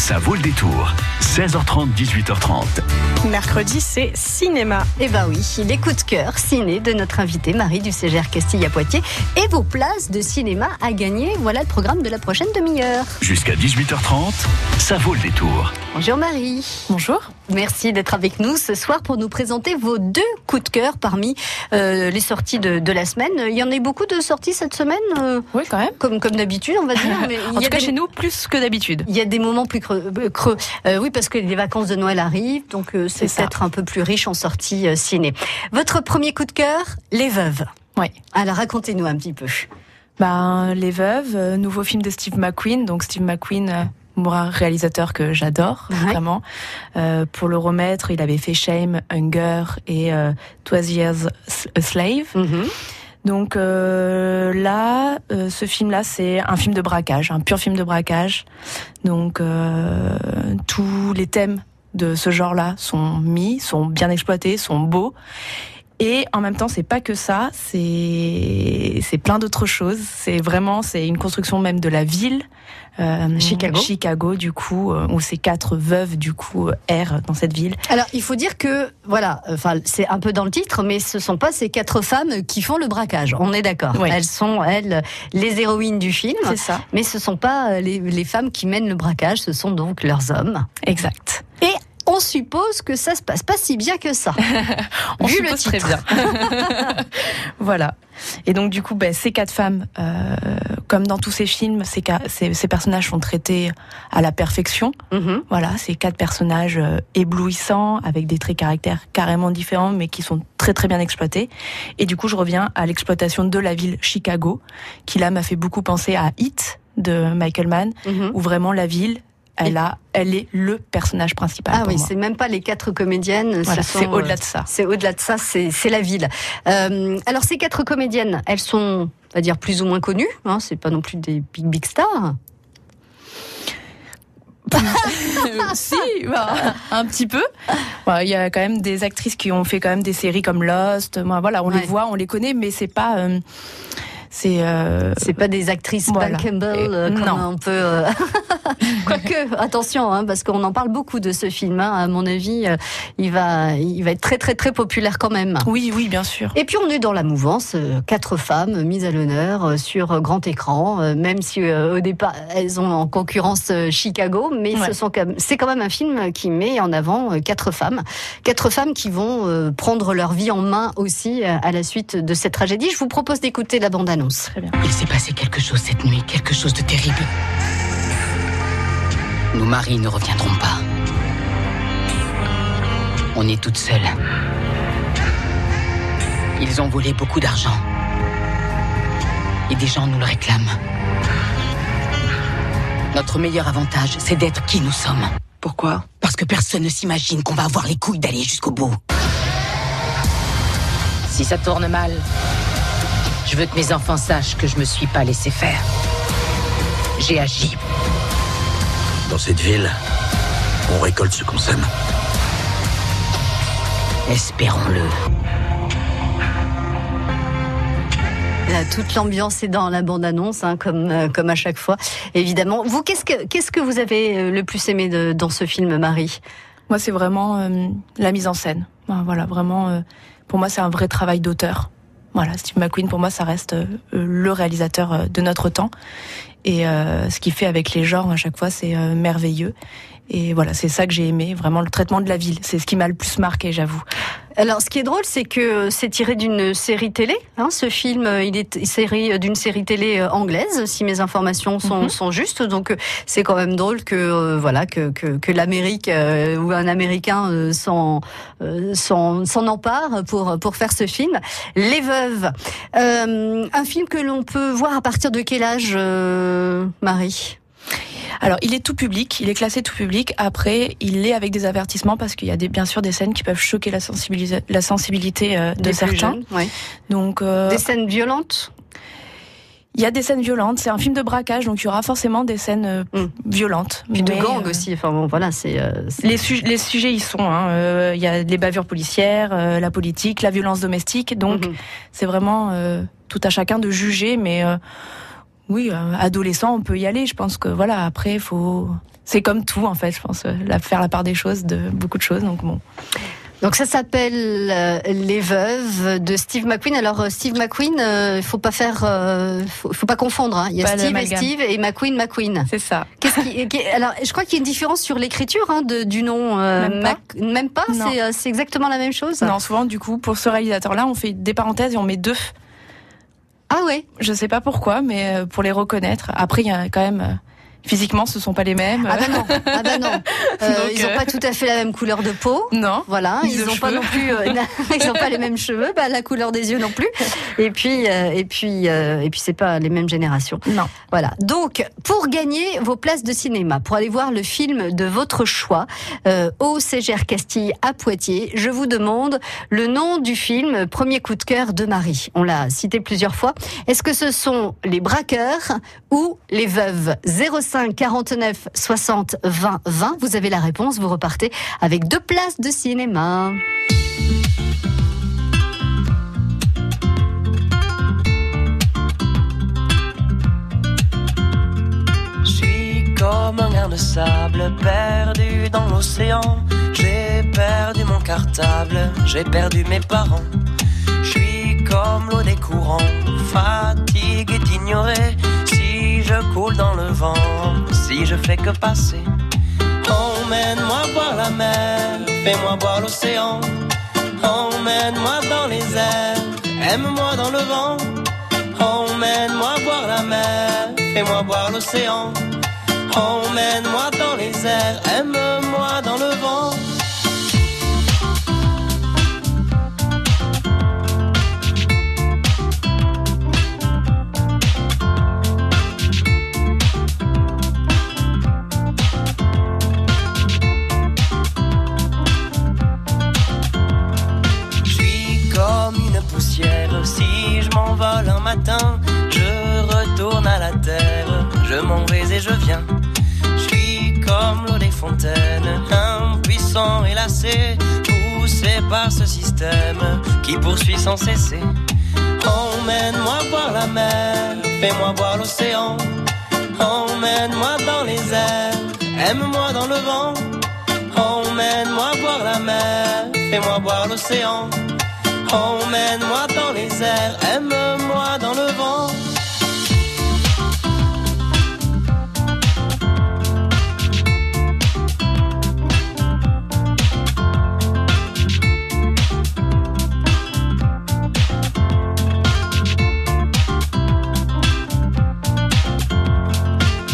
Ça vaut le détour. 16h30, 18h30. Mercredi, c'est cinéma. Eh ben oui, les coups de cœur ciné de notre invitée Marie du CGR Castille à Poitiers et vos places de cinéma à gagner. Voilà le programme de la prochaine demi-heure. Jusqu'à 18h30, ça vaut le détour. Bonjour Marie. Bonjour. Merci d'être avec nous ce soir pour nous présenter vos deux coups de cœur parmi euh, les sorties de, de, la semaine. Il y en a beaucoup de sorties cette semaine euh, Oui, quand même. Comme, comme d'habitude, on va dire. Mais en tout cas, des... chez nous, plus que d'habitude. Il y a des moments plus creux. Euh. Euh, oui, parce que les vacances de Noël arrivent, donc euh, c'est peut-être un peu plus riche en sorties euh, ciné. Votre premier coup de cœur, Les Veuves. Oui. Alors racontez-nous un petit peu. Ben, Les Veuves, nouveau film de Steve McQueen. Donc Steve McQueen un réalisateur que j'adore ouais. vraiment. Euh, pour le remettre, il avait fait Shame, Hunger et euh, Twas Years a Slave. Mhm. Mm -hmm. Donc euh, là, ce film-là, c'est un film de braquage, un pur film de braquage. Donc euh, tous les thèmes de ce genre-là sont mis, sont bien exploités, sont beaux. Et en même temps, c'est pas que ça, c'est c'est plein d'autres choses. C'est vraiment c'est une construction même de la ville, euh, Chicago. Chicago du coup, euh, où ces quatre veuves du coup errent dans cette ville. Alors il faut dire que voilà, enfin c'est un peu dans le titre, mais ce sont pas ces quatre femmes qui font le braquage. On est d'accord. Oui. Elles sont elles les héroïnes du film. C'est ça. Mais ce sont pas les, les femmes qui mènent le braquage, ce sont donc leurs hommes. Exact. On suppose que ça se passe pas si bien que ça. on Vu suppose le titre. très bien. voilà. Et donc du coup, ben, ces quatre femmes, euh, comme dans tous ces films, ces, ces, ces, personnages sont traités à la perfection. Mm -hmm. Voilà, ces quatre personnages euh, éblouissants, avec des traits caractères carrément différents, mais qui sont très très bien exploités. Et du coup, je reviens à l'exploitation de la ville Chicago, qui là m'a fait beaucoup penser à Hit de Michael Mann, mm -hmm. où vraiment la ville elle, a, elle est le personnage principal. Ah oui, c'est même pas les quatre comédiennes. Voilà, c'est au-delà de ça. C'est au-delà de ça, c'est la ville. Euh, alors ces quatre comédiennes, elles sont, on va dire, plus ou moins connues. Hein, c'est pas non plus des big big stars. si, bah, un petit peu. Il ouais, y a quand même des actrices qui ont fait quand même des séries comme Lost. Voilà, on ouais. les voit, on les connaît, mais c'est pas. Euh, c'est euh... c'est pas des actrices voilà. Campbell euh, comme non. on peut euh... quoique attention hein, parce qu'on en parle beaucoup de ce film hein. à mon avis euh, il va il va être très très très populaire quand même oui oui bien sûr et puis on est dans la mouvance quatre femmes mises à l'honneur sur grand écran même si au départ elles ont en concurrence Chicago mais ouais. ce sont c'est quand même un film qui met en avant quatre femmes quatre femmes qui vont prendre leur vie en main aussi à la suite de cette tragédie je vous propose d'écouter la bande annonce Très bien. Il s'est passé quelque chose cette nuit, quelque chose de terrible. Nos maris ne reviendront pas. On est toutes seules. Ils ont volé beaucoup d'argent. Et des gens nous le réclament. Notre meilleur avantage, c'est d'être qui nous sommes. Pourquoi? Parce que personne ne s'imagine qu'on va avoir les couilles d'aller jusqu'au bout. Si ça tourne mal, je veux que mes enfants sachent que je me suis pas laissé faire. J'ai agi. Dans cette ville, on récolte ce qu'on sème. Espérons-le. Là, toute l'ambiance est dans la bande-annonce, hein, comme, euh, comme à chaque fois, évidemment. Vous, qu'est-ce que, qu'est-ce que vous avez euh, le plus aimé de, dans ce film, Marie? Moi, c'est vraiment euh, la mise en scène. Voilà, vraiment, pour moi, c'est un vrai travail d'auteur. Voilà, Steve McQueen, pour moi, ça reste euh, le réalisateur euh, de notre temps. Et euh, ce qu'il fait avec les genres, à chaque fois, c'est merveilleux. Et voilà, c'est ça que j'ai aimé, vraiment le traitement de la ville. C'est ce qui m'a le plus marqué, j'avoue. Alors, ce qui est drôle, c'est que c'est tiré d'une série télé. Hein, ce film, il est série d'une série télé anglaise, si mes informations sont, Mhm. mm -hmm. sont justes. Donc, c'est quand même drôle que euh, voilà que que, que l'Amérique euh, ou un Américain euh, s'en empare pour pour faire ce film. Les Veuves, euh, un film que l'on peut voir à partir de quel âge, euh, Marie? Alors, il est tout public, il est classé tout public. Après, il est avec des avertissements parce qu'il y a des, bien sûr des scènes qui peuvent choquer la, sensibilité, la sensibilité euh, de Des certains. jeunes, ouais. Donc, euh, des scènes violentes? Il y a des scènes violentes. C'est un film de braquage, donc il y aura forcément des scènes euh, Mm. violentes. Puis de gang aussi. Enfin bon, voilà, c'est. Les, su- les sujets y sont. hein. Il y a les bavures policières, la politique, la violence domestique. Donc, Mhm. c'est vraiment tout à chacun de juger, mais oui, euh, adolescent, on peut y aller. Je pense que voilà, après, faut. C'est comme tout en fait. Je pense euh, la, faire la part des choses, de beaucoup de choses. Donc bon. Donc ça s'appelle euh, Les Veuves de Steve McQueen. Alors euh, Steve McQueen, il ne faut pas faire, faut, faut, pas confondre. Hein. Il y a Pas Steve et. Steve et McQueen McQueen. C'est ça. Qu'est-ce qui- qui- alors je crois qu'il y a une différence sur l'écriture hein, de, du nom. euh, Même pas. Mac- Même pas. Euh, c'est exactement la même chose. Non, souvent, du coup, pour ce réalisateur-là, on fait des parenthèses et on met deux. Ah ouais. Je sais pas pourquoi, mais euh, pour les reconnaître. Après, il y a quand même. Physiquement, ce sont pas les mêmes. Ah bah non. Ah bah non. Euh, Donc, ils n'ont pas tout à fait la même couleur de peau. Non. Voilà, ils n'ont pas non plus, euh, ils n'ont pas les mêmes cheveux, bah, la couleur des yeux non plus. Et puis, euh, et puis, et puis, c'est pas les mêmes générations. Non. Voilà. Donc, pour gagner vos places de cinéma, pour aller voir le film de votre choix euh, au CGR Castille à Poitiers, je vous demande le nom du film Premier coup de cœur de Marie. On l'a cité plusieurs fois. Est-ce que ce sont les braqueurs ou les veuves? 05 49 60 20 20 Vous avez la réponse. Vous repartez avec deux places de cinéma. Comme un grain de sable perdu dans l'océan. J'ai perdu mon cartable, j'ai perdu mes parents. Je suis comme l'eau des courants, fatigué d'ignorer. Je coule dans le vent, si je fais que passer. Emmène-moi voir la mer, fais-moi voir l'océan. Emmène-moi dans les airs, aime-moi dans le vent. Emmène-moi voir la mer, fais-moi voir l'océan. Emmène-moi dans les airs, aime-moi dans le vent. Si je m'envole un matin, je retourne à la terre. Je m'en vais et je viens. Je suis comme l'eau des fontaines, impuissant et lassé, poussé par ce système qui poursuit sans cesser. Emmène-moi voir la mer, fais-moi voir l'océan. Emmène-moi dans les airs, aime-moi dans le vent. Emmène-moi voir la mer, fais-moi voir l'océan. Emmène-moi dans les airs, aime-moi dans le vent.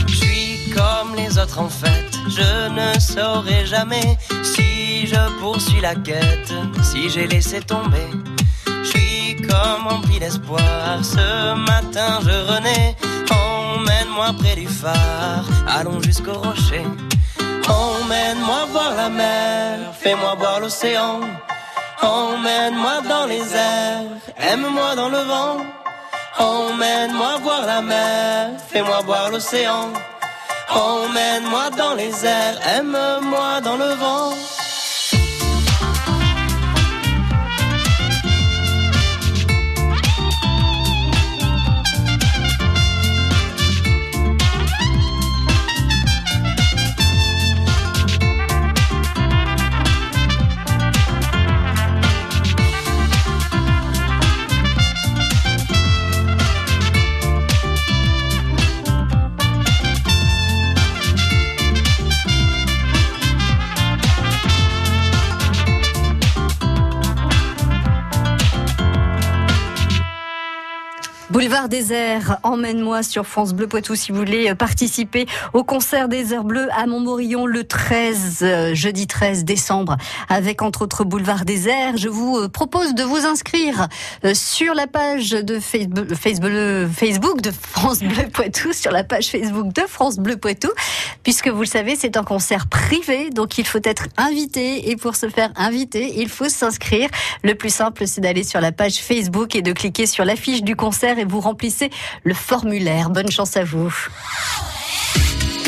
Je suis comme les autres en fait, je ne saurai jamais si je poursuis la quête, si j'ai laissé tomber. Comme rempli d'espoir, ce matin je renais. Emmène-moi près du phare, allons jusqu'au rocher. Emmène-moi voir la mer, fais-moi voir l'océan. Emmène-moi dans les airs, aime-moi dans le vent. Emmène-moi voir la mer, fais-moi voir l'océan. Emmène-moi dans les airs, aime-moi dans le vent. Boulevard des Airs, emmène-moi sur France Bleu Poitou si vous voulez euh, participer au concert des Airs Bleus à Montmorillon le 13, euh, jeudi 13 décembre, avec entre autres Boulevard des Airs. Je vous euh, propose de vous inscrire sur la page de Facebook de France Bleu Poitou, sur la page Facebook de France Bleu Poitou, puisque vous le savez, c'est un concert privé, donc il faut être invité, et pour se faire inviter, il faut s'inscrire. Le plus simple, c'est d'aller sur la page Facebook et de cliquer sur l'affiche du concert et vous remplissez le formulaire. Bonne chance à vous.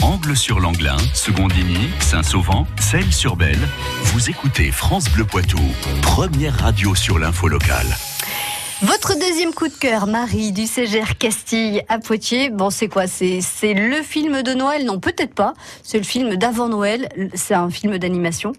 Angle sur l'Anglin, Secondigny, Saint-Sauvent, Celles-sur-Belle. Vous écoutez France Bleu Poitou, première radio sur l'info locale. Votre deuxième coup de cœur, Marie, du CGR Castille à Poitiers. Bon, c'est quoi? C'est c'est le film de Noël? Non, peut-être pas. C'est le film d'avant Noël. C'est un film d'animation?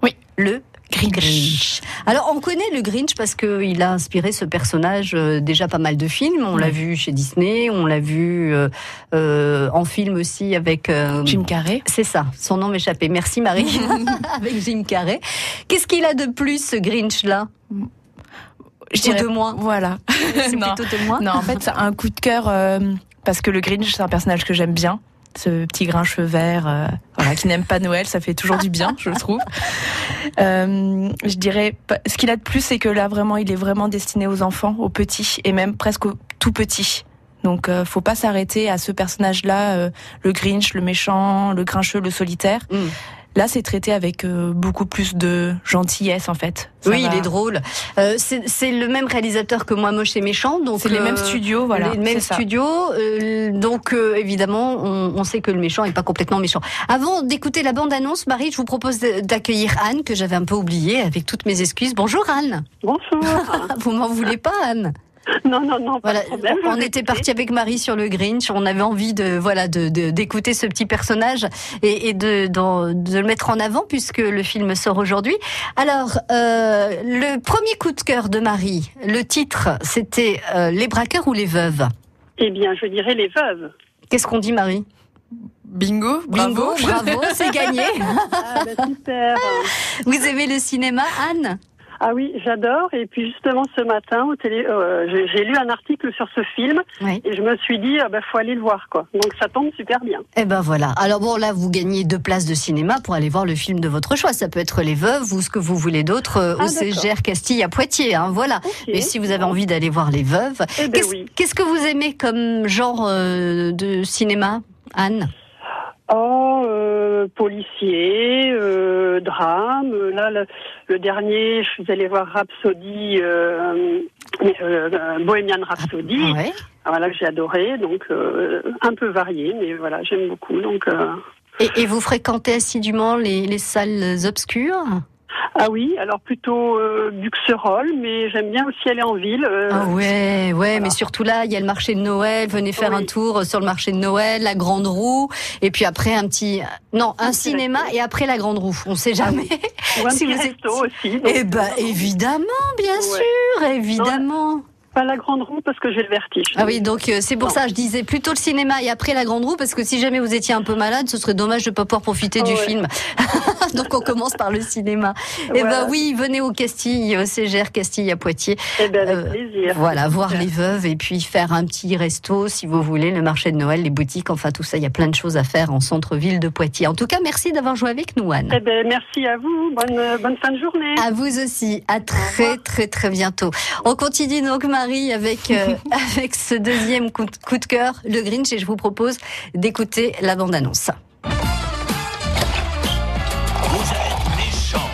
Oui. Le Grinch. Alors, on connaît le Grinch parce qu'il a inspiré ce personnage euh, déjà pas mal de films. On l'a vu chez Disney, on l'a vu euh, euh, en film aussi avec Jim Carrey. C'est ça, son nom m'échappait. Merci Marie. avec Jim Carrey. Qu'est-ce qu'il a de plus ce Grinch là Je dirais- de moins Voilà. C'est plutôt de moins. Non, en fait, c'est un coup de cœur parce que le Grinch, c'est un personnage que j'aime bien. Ce petit grincheux vert, euh, voilà, qui n'aime pas Noël, ça fait toujours du bien, je trouve. Euh, je dirais, ce qu'il a de plus, c'est que là, vraiment, il est vraiment destiné aux enfants, aux petits, et même presque aux tout petits. Donc, euh, faut pas s'arrêter à ce personnage-là, le Grinch, le méchant, le grincheux, le solitaire. Mm. Là, c'est traité avec euh, beaucoup plus de gentillesse, en fait. Ça Oui, va- il est drôle. Euh, c'est c'est le même réalisateur que Moi Moche et Méchant, donc C'est les euh, mêmes studios, voilà. les mêmes studios, euh, donc euh, évidemment, on, on sait que le méchant est pas complètement méchant. Avant d'écouter la bande-annonce, Marie, je vous propose d'accueillir Anne, que j'avais un peu oubliée, avec toutes mes excuses. Bonjour Anne. Bonjour. Vous m'en voulez pas, Anne? non, non, non, pas Voilà, de problème. on était parti avec Marie sur le Grinch. On avait envie de voilà de de- d'écouter ce petit personnage et, et de, de le mettre en avant puisque le film sort aujourd'hui. Alors euh, le premier coup de cœur de Marie, le titre, c'était euh, les braqueurs ou les veuves? Eh bien, je dirais les veuves. Qu'est-ce qu'on dit, Marie? Bingo, Bingo, bravo. bravo, c'est gagné. Ah, bah, super. Vous aimez le cinéma, Anne? Ah oui, j'adore. Et puis justement, ce matin, au télé, euh, j'ai j'ai lu un article sur ce film Oui. et je me suis dit, ah, bah, faut aller le voir, quoi. Donc ça tombe super bien. Eh ben voilà. Alors bon, là, vous gagnez deux places de cinéma pour aller voir le film de votre choix. Ça peut être Les Veuves ou ce que vous voulez d'autre euh, Ah, au. CGR Castille à Poitiers. Hein, voilà. Ok. Et si vous avez envie d'aller voir Les Veuves, Eh ben qu'est-ce oui. qu'est-ce que vous aimez comme genre euh, de cinéma, Anne? Oh, euh, policier, euh, drame. Là, le, le dernier, je suis allée voir Rhapsody, euh, euh, Bohemian Rhapsody. Ouais. Ah, Voilà que j'ai adoré, donc euh, un peu varié, mais voilà, j'aime beaucoup. Donc Et, et vous fréquentez assidûment les, les salles obscures? Ah oui, alors plutôt euh, Buxerolles, mais j'aime bien aussi aller en ville. euh, Ah ouais, ouais, voilà. mais surtout là, il y a le marché de Noël. Venez faire Oui. un tour sur le marché de Noël, la Grande Roue, et puis après un petit, non, un cinéma et après la Grande Roue. On sait jamais. ou un si petit vous êtes- resto aussi. donc, Eh ben euh, évidemment, bien Ouais. sûr, évidemment. Pas la grande roue parce que j'ai le vertige. Ah oui, donc euh, c'est pour Non. ça je disais plutôt le cinéma et après la grande roue parce que si jamais vous étiez un peu malade, ce serait dommage de pas pouvoir profiter du Ouais. film. donc on commence par le cinéma. Eh ben oui, venez au Castille, au CGR Castille à Poitiers. Eh ben, avec Euh, plaisir. Voilà, voir les veuves et puis faire un petit resto si vous voulez, le marché de Noël, les boutiques, enfin tout ça, il y a plein de choses à faire en centre-ville de Poitiers. En tout cas, merci d'avoir joué avec nous, Anne. Eh ben, merci à vous. Bonne, euh, bonne fin de journée. À vous aussi. À très très très bientôt. On continue donc Marie avec euh, avec ce deuxième coup de, coup de cœur, le Grinch, et je vous propose d'écouter la bande annonce. Vous êtes méchant,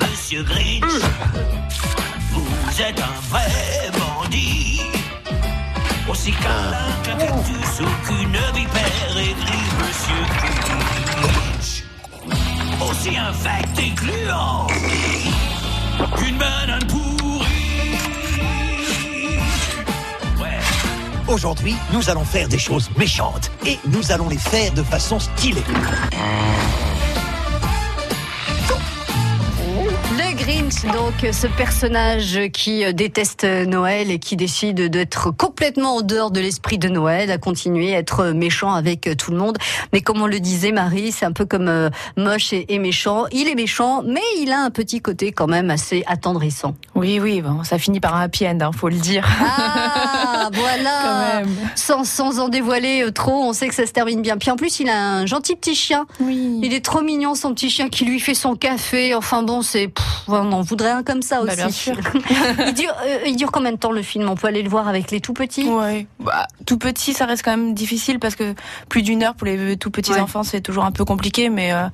Monsieur Grinch. Vous êtes un vrai bandit. Aussi câlin qu'un cactus ou qu'une vipère aigrie, Monsieur Grinch. Aussi infect et gluant qu'une banane pourrie. Aujourd'hui, nous allons faire des choses méchantes et nous allons les faire de façon stylée. Grinch, donc ce personnage qui euh, déteste Noël et qui décide d'être complètement en dehors de l'esprit de Noël, à continuer à être méchant avec euh, tout le monde. Mais comme on le disait, Marie, c'est un peu comme euh, moche et, et méchant. Il est méchant, mais il a un petit côté quand même assez attendrissant. Oui, oui, bon, ça finit par un happy end, hein, faut le dire. Ah, voilà sans, sans en dévoiler euh, trop, on sait que ça se termine bien. Puis en plus, il a un gentil petit chien. Oui. Il est trop mignon, son petit chien qui lui fait son café. Enfin bon, c'est... On en voudrait un comme ça aussi. Bah, bien sûr. il, dure, euh, il dure combien de temps le film? On peut aller le voir avec les tout petits? Ouais. Bah, tout petit, ça reste quand même difficile parce que plus d'une heure pour les tout petits Ouais. enfants, c'est toujours un peu compliqué. Mais euh,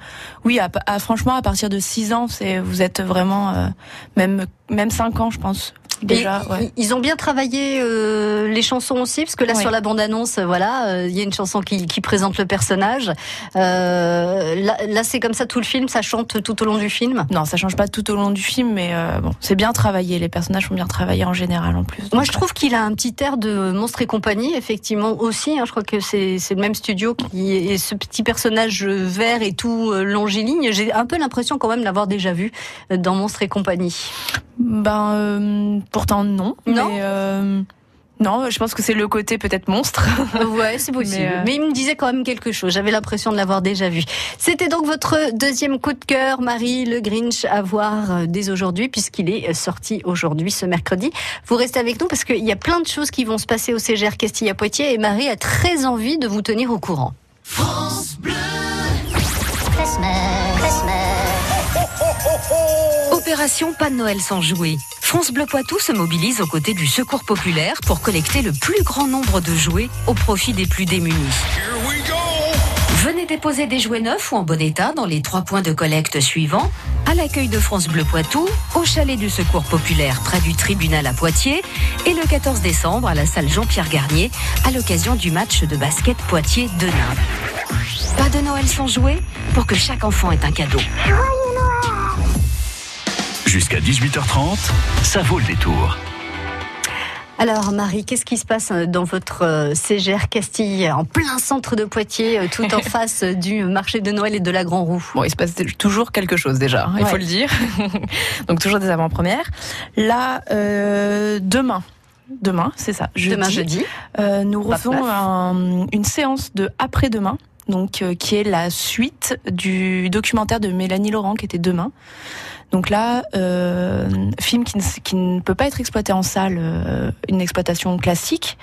oui, à, à- franchement, à partir de 6 ans, c'est vous êtes vraiment euh, même même 5 ans, je pense. Déjà. Ouais. Ils ont bien travaillé euh, les chansons aussi, parce que là Oui. sur la bande-annonce, voilà, euh, il y a une chanson qui, qui présente le personnage. Euh, là, là, c'est comme ça tout le film, ça chante tout au long du film? Non, ça change pas tout au long du film, mais euh, bon, c'est bien travaillé. Les personnages sont bien travaillés en général en plus. Moi, je trouve qu'il a un petit air de Monstre et compagnie, effectivement aussi. hein, je crois que c'est le même studio qui et ce petit personnage vert et tout euh, longiligne. J'ai un peu l'impression quand même l'avoir déjà vu euh, dans Monstre et compagnie. Ben, euh, pourtant non. Non mais, euh, non, je pense que c'est le côté peut-être monstre. Ouais, c'est possible. Mais, Mais, euh, il me disait quand même quelque chose. J'avais l'impression de l'avoir déjà vu. C'était donc votre deuxième coup de cœur, Marie Le Grinch, à voir euh, dès aujourd'hui, puisqu'il est euh, sorti aujourd'hui, ce mercredi. Vous restez avec nous parce qu'il y a plein de choses qui vont se passer au CGR Castilla-Poitiers et Marie a très envie de vous tenir au courant. Opération Pas de Noël sans jouets. France Bleu Poitou se mobilise aux côtés du Secours populaire pour collecter le plus grand nombre de jouets au profit des plus démunis. Venez déposer des jouets neufs ou en bon état dans les trois points de collecte suivants à l'accueil de France Bleu Poitou, au chalet du Secours populaire près du tribunal à Poitiers et le 14 décembre à la salle Jean-Pierre Garnier à l'occasion du match de basket Poitiers-Denain. Pas de Noël sans jouets pour que chaque enfant ait un cadeau. Jusqu'à 18h30, ça vaut le détour. Alors Marie, qu'est-ce qui se passe euh, dans votre euh, CGR Castille, en plein centre de Poitiers, euh, tout en face du marché de Noël et de la Grand Roue? Bon, il se passe toujours quelque chose déjà, hein, il Ouais. faut le dire. Donc toujours des avant-premières. Là, euh, demain. Demain, c'est ça. Jeudi, Demain jeudi. euh, nous Paf, refaisons un- une séance de après-demain, donc euh, qui est la suite du documentaire de Mélanie Laurent qui était demain. Donc là, euh, film qui ne, qui ne peut pas être exploité en salle, euh, une exploitation classique.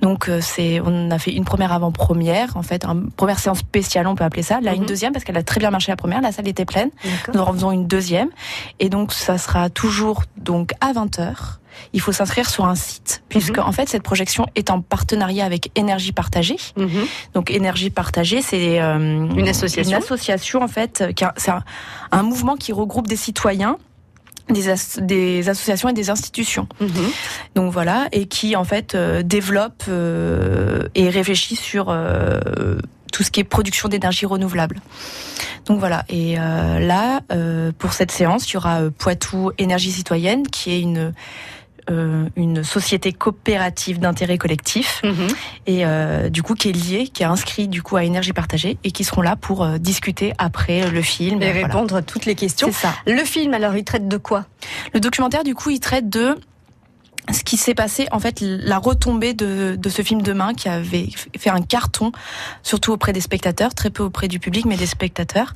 Donc euh, c'est, on a fait une première avant-première, en fait, une première séance spéciale, on peut appeler ça. Là, Mhm. une deuxième parce qu'elle a très bien marché la première, la salle était pleine. D'accord. Nous en faisons une deuxième. Et donc, ça sera toujours donc à 20h. Il faut s'inscrire sur un site, puisque Mhm. en fait, cette projection est en partenariat avec Énergie Partagée. Mhm. Donc, Énergie Partagée, c'est euh, Une association. Une association, en fait, c'est un, un mouvement qui regroupe des citoyens, des, as- des associations et des institutions. Mhm. Donc voilà, et qui en fait euh, développe euh, et réfléchit sur euh, tout ce qui est production d'énergie renouvelable. Donc voilà, et là, pour cette séance, il y aura Poitou Énergie Citoyenne, qui est une une société coopérative d'intérêt collectif Mhm. et euh, du coup qui est liée, qui est inscrit du coup à Énergie Partagée et qui seront là pour euh, discuter après euh, le film. Et Voilà. répondre à toutes les questions. C'est ça. Le film, alors, il traite de quoi? Le documentaire, du coup, il traite de ce qui s'est passé, en fait, la retombée de, de ce film Demain qui avait fait un carton, surtout auprès des spectateurs, très peu auprès du public, mais des spectateurs.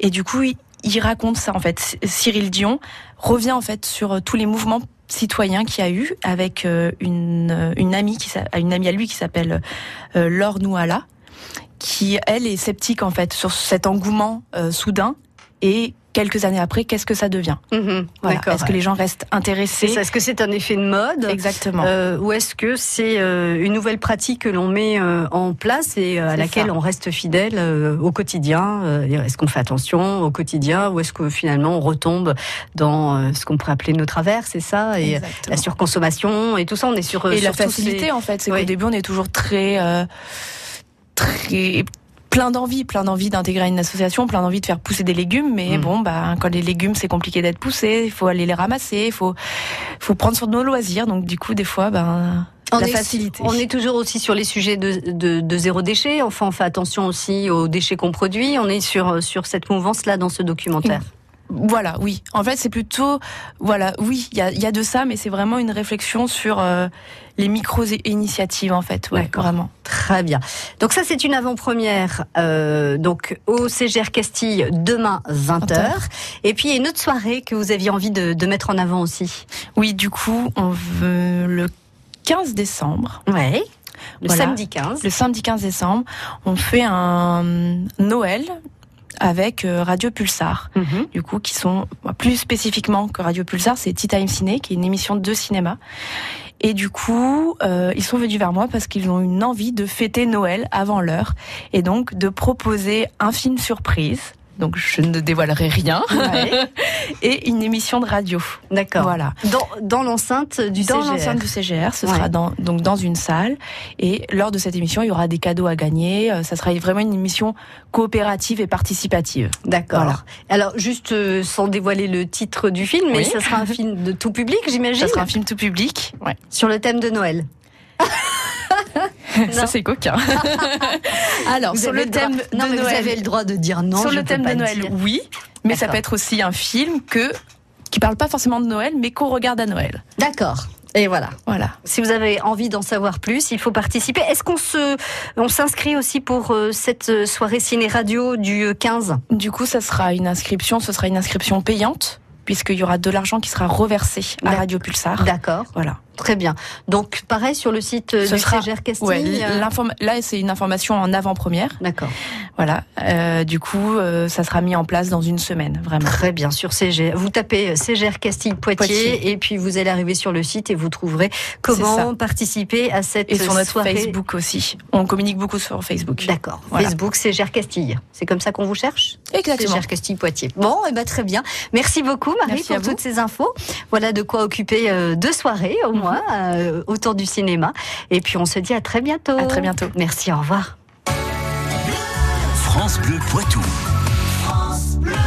Et du coup, il, il raconte ça, en fait. Cyril Dion revient, en fait, sur euh, tous les mouvements citoyens qu'il y a eu avec euh, une, une amie qui une amie à lui qui s'appelle euh, Laure Nouala qui elle est sceptique en fait sur cet engouement euh, soudain et quelques années après qu'est-ce que ça devient Mhm. voilà. Est-ce que les gens restent intéressés. Est-ce que c'est un effet de mode Exactement. Euh, ou est-ce que c'est euh, une nouvelle pratique que l'on met euh, en place et à laquelle ça. on reste fidèle au quotidien Est-ce qu'on fait attention au quotidien ou est-ce que finalement on retombe dans ce qu'on pourrait appeler nos travers, c'est ça Et Exactement. la surconsommation et tout ça, on est sur et sur la facilité ces- en fait, c'est Oui. qu'au début on est toujours très, très plein d'envie, plein d'envie d'intégrer une association, plein d'envie de faire pousser des légumes, mais Mm. bon, bah quand les légumes c'est compliqué d'être poussé, il faut aller les ramasser, il faut, faut prendre sur nos loisirs, donc du coup des fois, ben On la est, facilité. on est toujours aussi sur les sujets de, de, de zéro déchet. Enfin, on fait attention aussi aux déchets qu'on produit. On est sur, sur cette mouvance-là dans ce documentaire. Voilà, oui. En fait, c'est plutôt, voilà, oui, il y a, il y a de ça, mais c'est vraiment une réflexion sur euh, les micro-initiatives, en fait, ouais, vraiment. Très bien. Donc ça, c'est une avant-première euh, donc au CGR Castille demain 20h. 20h. Et puis il y a une autre soirée que vous aviez envie de, de mettre en avant aussi. Oui, du coup, on veut le 15 décembre, Ouais. Le Voilà. samedi 15. le samedi 15 décembre, on fait un Noël avec euh, Radio Pulsar. Mhm. du coup, qui sont plus spécifiquement que Radio Pulsar, c'est Tea Time Ciné, qui est une émission de cinéma. Et du coup, euh, ils sont venus vers moi parce qu'ils ont une envie de fêter Noël avant l'heure, et donc de proposer un film surprise donc je ne dévoilerai rien, Ouais. et une émission de radio. D'accord. Voilà. Dans, dans l'enceinte du dans CGR. l'enceinte du CGR, ce Ouais. sera dans, donc dans une salle. Et lors de cette émission, il y aura des cadeaux à gagner. Euh, Ça sera vraiment une émission coopérative et participative. D'accord. Voilà. Alors, juste euh, sans dévoiler le titre du film, mais Oui. ça sera un film de tout public, j'imagine, Ça sera un film tout public. Ouais. sur le thème de Noël. Ça c'est coquin. Alors Vous sur le droit- thème non, de mais Noël, vous avez le droit de dire non. sur je le thème de Noël, dire. oui. Mais ça peut être aussi un film que qui parle pas forcément de Noël, mais qu'on regarde à Noël. D'accord. Et voilà. Voilà. Si vous avez envie d'en savoir plus, il faut participer. Est-ce qu'on se, on s'inscrit aussi pour euh, cette euh, soirée ciné-radio du euh, 15 Du coup, ça sera une inscription, ce sera une inscription payante puisqu'il y aura de l'argent qui sera reversé à Radio Pulsar. D'accord. Voilà. Très bien. Donc, pareil sur le site euh, Ce du sera- Casting. Ouais, euh, là c'est une information en avant-première. D'accord. Voilà. Euh, du coup, euh, ça sera mis en place dans une semaine, vraiment. Très bien, sur CGR. Vous tapez euh, CGR Castille Poitiers, Poitiers. et puis vous allez arriver sur le site et vous trouverez comment participer à cette Et sur notre soirée. Facebook aussi. On communique beaucoup sur Facebook. D'accord. Voilà. Facebook CGR Castille. C'est comme ça qu'on vous cherche? Exactement. CGR Castille Poitiers. Bon, et ben très bien. Merci beaucoup Marie Merci pour toutes ces infos. Voilà de quoi occuper euh, deux soirées au euh, autour du cinéma. Et puis on se dit à très bientôt. À très bientôt. Merci, au revoir. France Bleu Poitou.